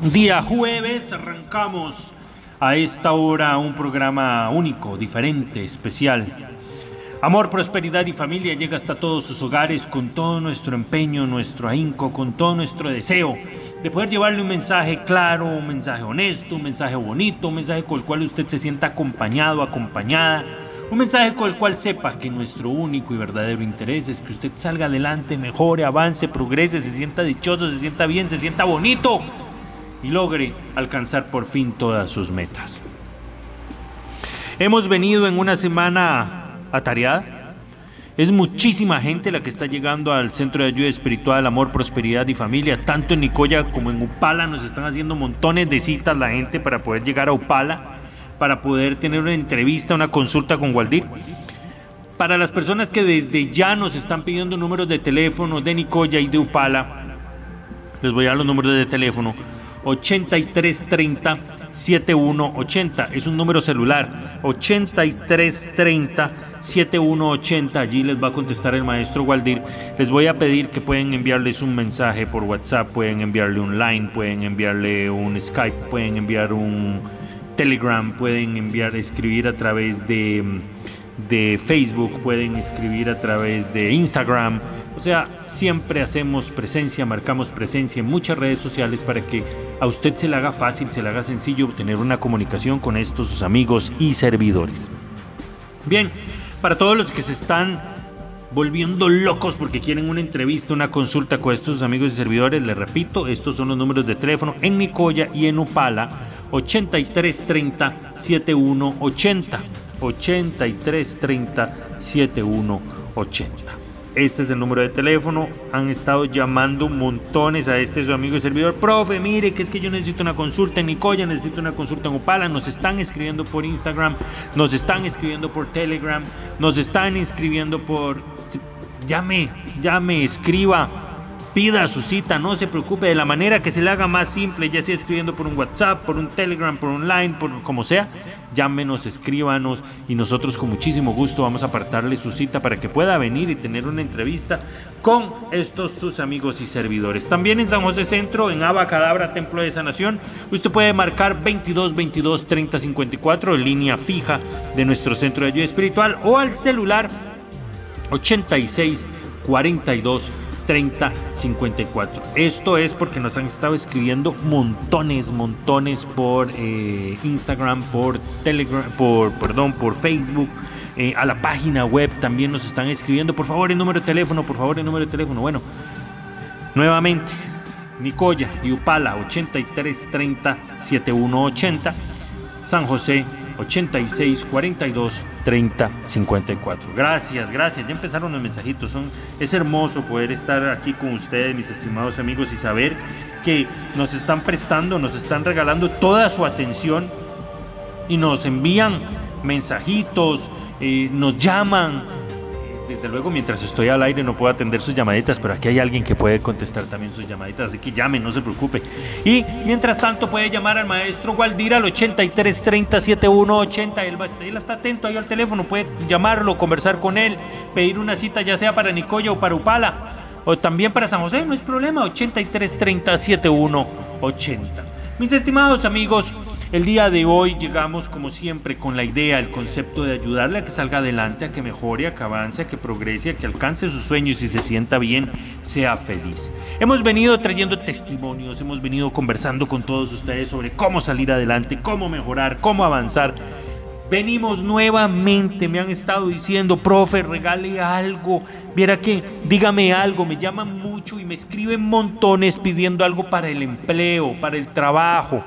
Día jueves arrancamos a esta hora un programa único, diferente, especial. Amor, prosperidad y familia llega hasta todos sus hogares con todo nuestro empeño, nuestro ahínco, con todo nuestro deseo de poder llevarle un mensaje claro, un mensaje honesto, un mensaje bonito, un mensaje con el cual usted se sienta acompañado, acompañada, un mensaje con el cual sepa que nuestro único y verdadero interés es que usted salga adelante, mejore, avance, progrese, se sienta dichoso, se sienta bien, se sienta bonito y logre alcanzar por fin todas sus metas. Hemos venido en una semana atareada es muchísima gente la que está llegando al Centro de Ayuda Espiritual, Amor, Prosperidad y Familia. Tanto en Nicoya como en Upala nos están haciendo montones de citas la gente para poder llegar a Upala, para poder tener una entrevista, una consulta con Waldir. Para las personas que desde ya nos están pidiendo números de teléfono de Nicoya y de Upala, les voy a dar los números de teléfono. 8330 7180 es un número celular 8330 7180. Allí les va a contestar el maestro Waldir. Les voy a pedir que pueden enviarles un mensaje por WhatsApp, pueden enviarle un line, pueden enviarle un Skype, pueden enviar un Telegram, pueden enviar, escribir a través de, de Facebook, pueden escribir a través de Instagram. O sea, siempre hacemos presencia, marcamos presencia en muchas redes sociales para que a usted se le haga fácil, se le haga sencillo tener una comunicación con estos sus amigos y servidores. Bien, para todos los que se están volviendo locos porque quieren una entrevista, una consulta con estos amigos y servidores, les repito, estos son los números de teléfono en Nicoya y en Upala, 8330 7180. 8330 7180. Este es el número de teléfono. Han estado llamando montones a este su amigo y servidor. Profe, mire que es que yo necesito una consulta en Nicoya, necesito una consulta en Opala. Nos están escribiendo por Instagram, nos están escribiendo por Telegram, nos están escribiendo por... Llame, llame, escriba Pida su cita, no se preocupe de la manera que se le haga más simple, ya sea escribiendo por un WhatsApp, por un Telegram, por online, por como sea. Llámenos, escríbanos y nosotros con muchísimo gusto vamos a apartarle su cita para que pueda venir y tener una entrevista con estos sus amigos y servidores. También en San José Centro, en Abacadabra, Templo de Sanación, usted puede marcar 22 22 30 54 en línea fija de nuestro centro de ayuda espiritual o al celular 86 42 3054. Esto es porque nos han estado escribiendo montones, montones por eh, Instagram, por Telegram, por, perdón, por Facebook. Eh, a la página web también nos están escribiendo. Por favor, el número de teléfono, por favor, el número de teléfono. Bueno, nuevamente, Nicoya y Upala 8330 7180. San José 86 42 30 54. Gracias, gracias. Ya empezaron los mensajitos. Son, es hermoso poder estar aquí con ustedes, mis estimados amigos, y saber que nos están prestando, nos están regalando toda su atención y nos envían mensajitos, eh, nos llaman, desde luego, mientras estoy al aire no puedo atender sus llamaditas, pero aquí hay alguien que puede contestar también sus llamaditas, así que llame, no se preocupe. Y mientras tanto puede llamar al maestro Gualdira al 83 30 7180. Él, él está atento ahí al teléfono, puede llamarlo, conversar con él, pedir una cita ya sea para Nicoya o para Upala, o también para San José, no es problema, 83 30 7180. Mis estimados amigos, El día de hoy llegamos como siempre con la idea, el concepto de ayudarle a que salga adelante, a que mejore, a que avance, a que progrese, a que alcance sus sueños y se sienta bien, sea feliz. Hemos venido trayendo testimonios, hemos venido conversando con todos ustedes sobre cómo salir adelante, cómo mejorar, cómo avanzar. Venimos nuevamente, me han estado diciendo, profe, regale algo. Viera que, dígame algo, me llaman mucho y me escriben montones pidiendo algo para el empleo, para el trabajo.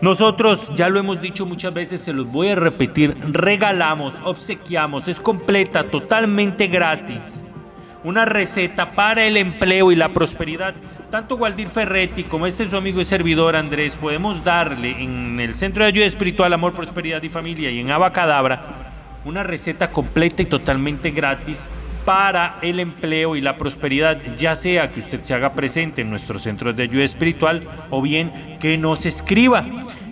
Nosotros, ya lo hemos dicho muchas veces, se los voy a repetir, regalamos, obsequiamos, es completa, totalmente gratis. Una receta para el empleo y la prosperidad tanto Waldir Ferretti como este su amigo y servidor Andrés podemos darle en el Centro de Ayuda Espiritual Amor, Prosperidad y Familia y en Abacadabra una receta completa y totalmente gratis para el empleo y la prosperidad, ya sea que usted se haga presente en nuestros centros de ayuda espiritual o bien que nos escriba.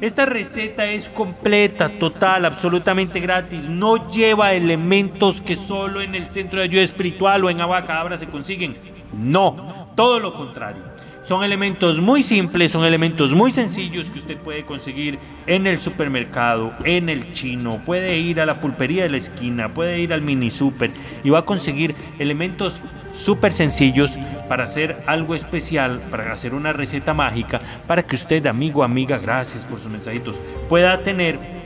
Esta receta es completa, total, absolutamente gratis. No lleva elementos que solo en el centro de ayuda espiritual o en Abacadabra se consiguen. No, todo lo contrario. Son elementos muy simples, son elementos muy sencillos que usted puede conseguir en el supermercado, en el chino, puede ir a la pulpería de la esquina, puede ir al mini super y va a conseguir elementos súper sencillos para hacer algo especial, para hacer una receta mágica, para que usted, amigo, amiga, gracias por sus mensajitos, pueda tener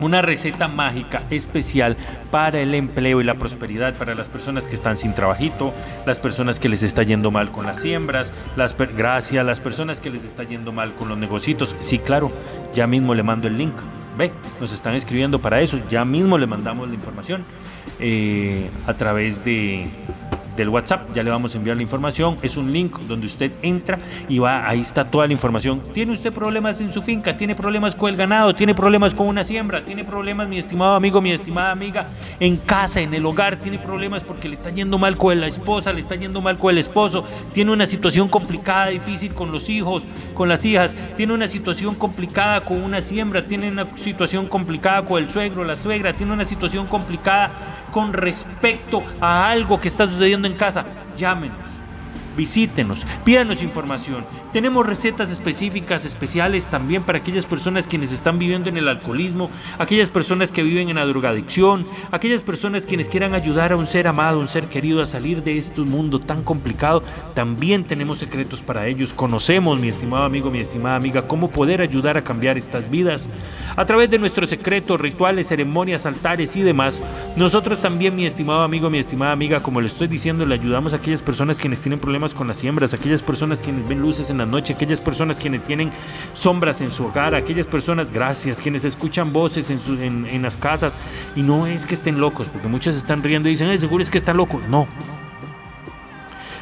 una receta mágica especial para el empleo y la prosperidad para las personas que están sin trabajito, las personas que les está yendo mal con las siembras, las gracias, las personas que les está yendo mal con los negocios. Sí, claro, ya mismo le mando el link. Ve, nos están escribiendo para eso, ya mismo le mandamos la información eh, a través de del WhatsApp. Ya le vamos a enviar la información. Es un link donde usted entra y va, ahí está toda la información. ¿Tiene usted problemas en su finca? ¿Tiene problemas con el ganado? ¿Tiene problemas con una siembra? ¿Tiene problemas, mi estimado amigo, mi estimada amiga, en casa, en el hogar? ¿Tiene problemas porque le está yendo mal con la esposa, le está yendo mal con el esposo? ¿Tiene una situación complicada, difícil con los hijos, con las hijas? ¿Tiene una situación complicada con una siembra? ¿Tiene una situación complicada con el suegro, la suegra? ¿Tiene una situación complicada con respecto a algo que está sucediendo en casa, llámenos, visítenos, pídanos información. Tenemos recetas específicas, especiales también para aquellas personas quienes están viviendo en el alcoholismo, aquellas personas que viven en la drogadicción, aquellas personas quienes quieran ayudar a un ser amado, un ser querido a salir de este mundo tan complicado. También tenemos secretos para ellos. Conocemos, mi estimado amigo, mi estimada amiga, cómo poder ayudar a cambiar estas vidas. A través de nuestros secretos, rituales, ceremonias, altares y demás, nosotros también, mi estimado amigo, mi estimada amiga, como le estoy diciendo, le ayudamos a aquellas personas quienes tienen problemas con las siembras, aquellas personas quienes ven luces en la noche, aquellas personas quienes tienen sombras en su hogar, aquellas personas, gracias, quienes escuchan voces en, en, las casas y no es que estén locos, porque muchas están riendo y dicen, seguro es que está loco. No,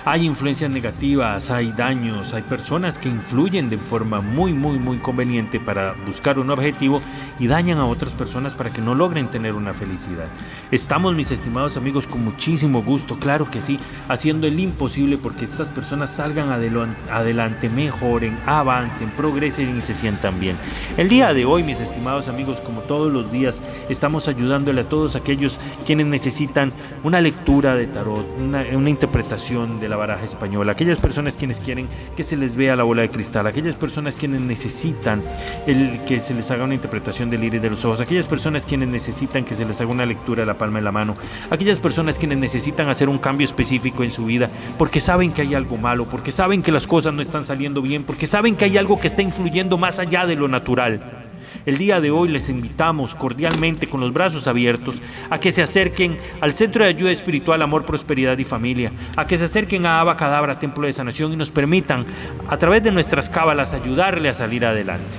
hay influencias negativas, hay daños, hay personas que influyen de forma muy, muy, muy conveniente para buscar un objetivo y dañan a otras personas para que no logren tener una felicidad. Estamos, mis estimados amigos, con muchísimo gusto, claro que sí, haciendo el imposible porque estas personas salgan adelante, mejoren, avancen, progresen y se sientan bien. El día de hoy, mis estimados amigos, como todos los días, estamos ayudándole a todos aquellos quienes necesitan una lectura de tarot, una, una interpretación de baraja española, aquellas personas quienes quieren que se les vea la bola de cristal, aquellas personas quienes necesitan el, que se les haga una interpretación del iris de los ojos, aquellas personas quienes necesitan que se les haga una lectura de la palma de la mano, aquellas personas quienes necesitan hacer un cambio específico en su vida porque saben que hay algo malo, porque saben que las cosas no están saliendo bien, porque saben que hay algo que está influyendo más allá de lo natural. El día de hoy les invitamos cordialmente con los brazos abiertos a que se acerquen al Centro de Ayuda Espiritual Amor, Prosperidad y Familia, a que se acerquen a Aba Cadabra, Templo de Sanación y nos permitan a través de nuestras cábalas ayudarle a salir adelante.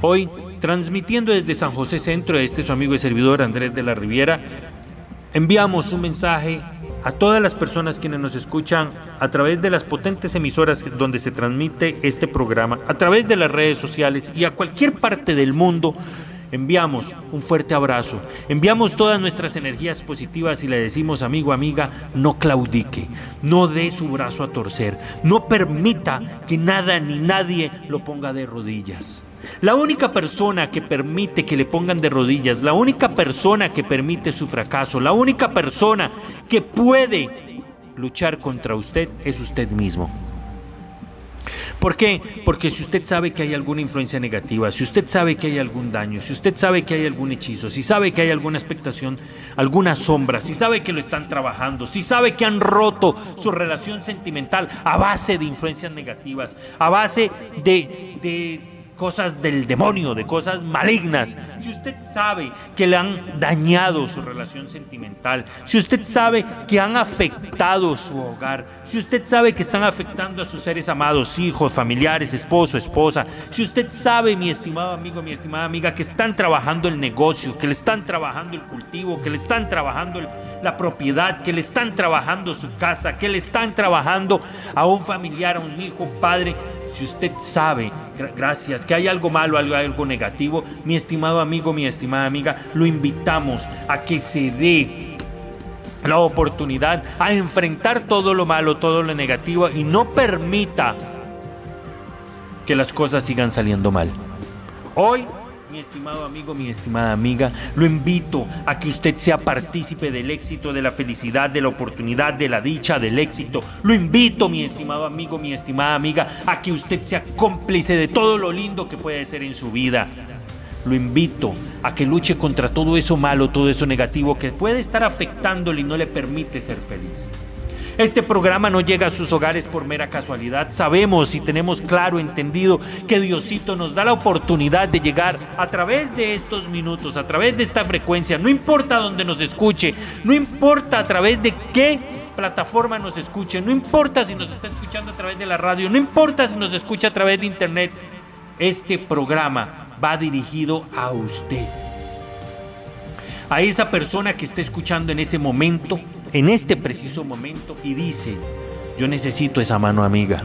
Hoy, transmitiendo desde San José Centro, este su amigo y servidor Andrés de la Riviera, enviamos un mensaje a todas las personas quienes nos escuchan a través de las potentes emisoras donde se transmite este programa, a través de las redes sociales y a cualquier parte del mundo. Enviamos un fuerte abrazo, enviamos todas nuestras energías positivas y le decimos, amigo, amiga, no claudique, no dé su brazo a torcer, no permita que nada ni nadie lo ponga de rodillas. La única persona que permite que le pongan de rodillas, la única persona que permite su fracaso, la única persona que puede luchar contra usted es usted mismo. ¿Por qué? Porque si usted sabe que hay alguna influencia negativa, si usted sabe que hay algún daño, si usted sabe que hay algún hechizo, si sabe que hay alguna expectación, alguna sombra, si sabe que lo están trabajando, si sabe que han roto su relación sentimental a base de influencias negativas, a base de, de cosas del demonio, de cosas malignas, si usted sabe que le han dañado su relación sentimental, si usted sabe que han afectado su hogar, si usted sabe que están afectando a sus seres amados, hijos, familiares, esposo, esposa, si usted sabe, mi estimado amigo, mi estimada amiga, que están trabajando el negocio, que le están trabajando el cultivo, que le están trabajando la propiedad, que le están trabajando su casa, que le están trabajando a un familiar, a un hijo, padre, si usted sabe, gracias, que hay algo malo, algo, algo negativo, mi estimado amigo, mi estimada amiga, lo invitamos a que se dé la oportunidad a enfrentar todo lo malo, todo lo negativo y no permita que las cosas sigan saliendo mal. Hoy mi estimado amigo, mi estimada amiga, lo invito a que usted sea partícipe del éxito, de la felicidad, de la oportunidad, de la dicha, del éxito. Lo invito, mi estimado amigo, mi estimada amiga, a que usted sea cómplice de todo lo lindo que puede ser en su vida. Lo invito a que luche contra todo eso malo, todo eso negativo que puede estar afectándole y no le permite ser feliz. Este programa no llega a sus hogares por mera casualidad. Sabemos y tenemos claro entendido que Diosito nos da la oportunidad de llegar a través de estos minutos, a través de esta frecuencia, no importa dónde nos escuche, no importa a través de qué plataforma nos escuche, no importa si nos está escuchando a través de la radio, no importa si nos escucha a través de internet, este programa va dirigido a usted. A esa persona que está escuchando en ese momento, en este preciso momento y dice, yo necesito esa mano amiga,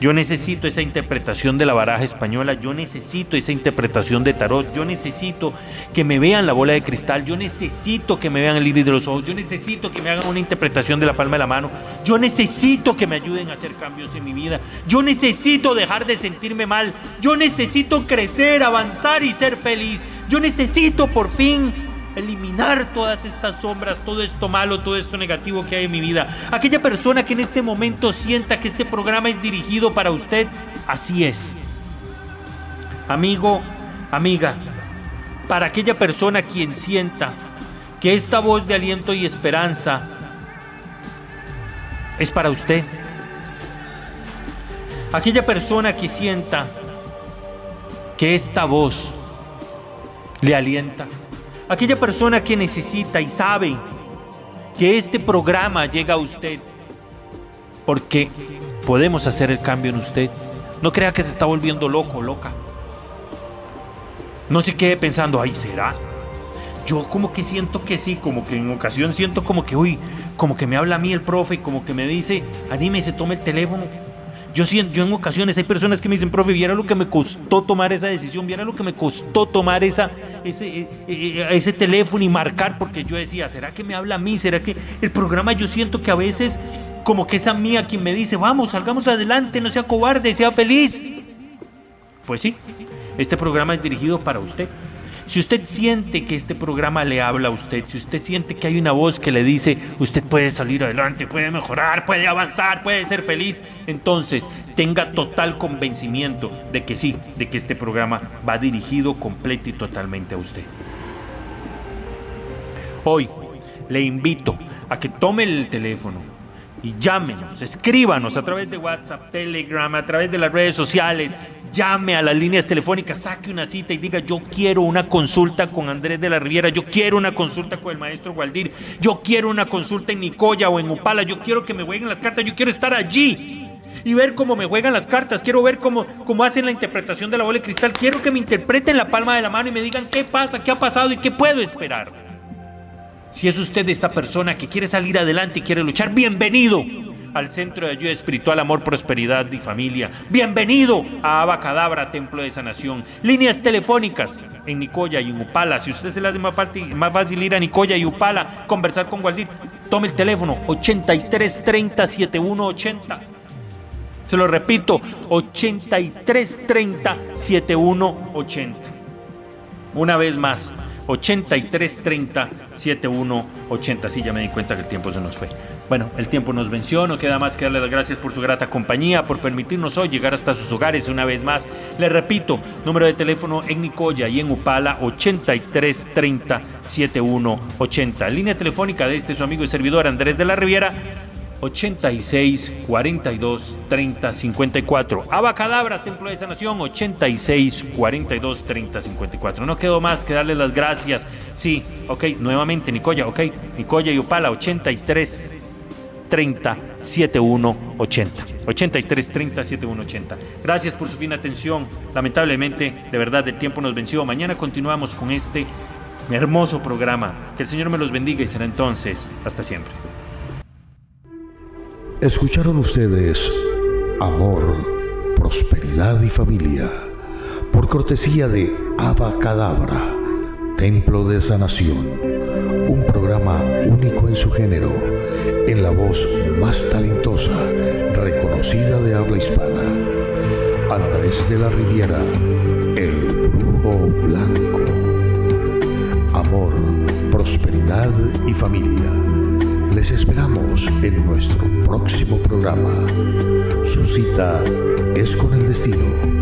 yo necesito esa interpretación de la baraja española, yo necesito esa interpretación de tarot, yo necesito que me vean la bola de cristal, yo necesito que me vean el iris de los ojos, yo necesito que me hagan una interpretación de la palma de la mano, yo necesito que me ayuden a hacer cambios en mi vida, yo necesito dejar de sentirme mal, yo necesito crecer, avanzar y ser feliz, yo necesito por fin todas estas sombras, todo esto malo, todo esto negativo que hay en mi vida. Aquella persona que en este momento sienta que este programa es dirigido para usted, así es. Amigo, amiga, para aquella persona quien sienta que esta voz de aliento y esperanza es para usted. Aquella persona que sienta que esta voz le alienta aquella persona que necesita y sabe que este programa llega a usted porque podemos hacer el cambio en usted. No crea que se está volviendo loco, loca. No se quede pensando, ay, ¿será? Yo como que siento que sí, como que en ocasión siento como que, uy, como que me habla a mí el profe, como que me dice, se tome el teléfono yo, yo en ocasiones hay personas que me dicen, profe, viera lo que me costó tomar esa decisión, viera lo que me costó tomar esa, ese, eh, eh, ese teléfono y marcar, porque yo decía, ¿será que me habla a mí? ¿Será que el programa yo siento que a veces como que es a mí a quien me dice, vamos, salgamos adelante, no sea cobarde, sea feliz? Pues sí, este programa es dirigido para usted. Si usted siente que este programa le habla a usted, si usted siente que hay una voz que le dice, usted puede salir adelante, puede mejorar, puede avanzar, puede ser feliz, entonces tenga total convencimiento de que sí, de que este programa va dirigido completo y totalmente a usted. Hoy le invito a que tome el teléfono y llámenos, escríbanos a través de WhatsApp, Telegram, a través de las redes sociales, llame a las líneas telefónicas, saque una cita y diga, yo quiero una consulta con Andrés de la Riviera, yo quiero una consulta con el maestro Gualdir, yo quiero una consulta en Nicoya o en Upala, yo quiero que me jueguen las cartas, yo quiero estar allí y ver cómo me juegan las cartas, quiero ver cómo, cómo hacen la interpretación de la bola de cristal, quiero que me interpreten la palma de la mano y me digan qué pasa, qué ha pasado y qué puedo esperar. Si es usted esta persona que quiere salir adelante y quiere luchar, bienvenido al Centro de Ayuda Espiritual, Amor, Prosperidad y Familia. Bienvenido a Abacadabra, Templo de Sanación. Líneas telefónicas en Nicoya y en Upala. Si usted se le hace más fácil, ir a Nicoya y Upala, conversar con Waldir, tome el teléfono 8330 7180. Se lo repito, 8330 7180. Una vez más, 8330 7180. Sí, ya me di cuenta que el tiempo se nos fue. Bueno, el tiempo nos venció, no queda más que darle las gracias por su grata compañía, por permitirnos hoy llegar hasta sus hogares una vez más. Le repito, número de teléfono en Nicoya y en Upala 8330 7180. Línea telefónica de este su amigo y servidor Andrés de la Riviera 86 42 30 54. Abacadabra, Templo de Sanación, 86 42 30 54. No quedó más que darles las gracias. Sí, ok, nuevamente Nicoya, ok, Nicoya y Upala, 83 30 71 80. 83 30 71 80. Gracias por su fina atención. Lamentablemente, de verdad, el tiempo nos venció. Mañana continuamos con este hermoso programa. Que el Señor me los bendiga y será entonces hasta siempre. Escucharon ustedes Amor, Prosperidad y Familia por cortesía de Abacadabra, Templo de Sanación, un programa único en su género, en la voz más talentosa, reconocida de habla hispana. Andrés de la Riviera, el brujo blanco. Amor, prosperidad y familia. Les esperamos en nuestro próximo programa. Su cita es con el destino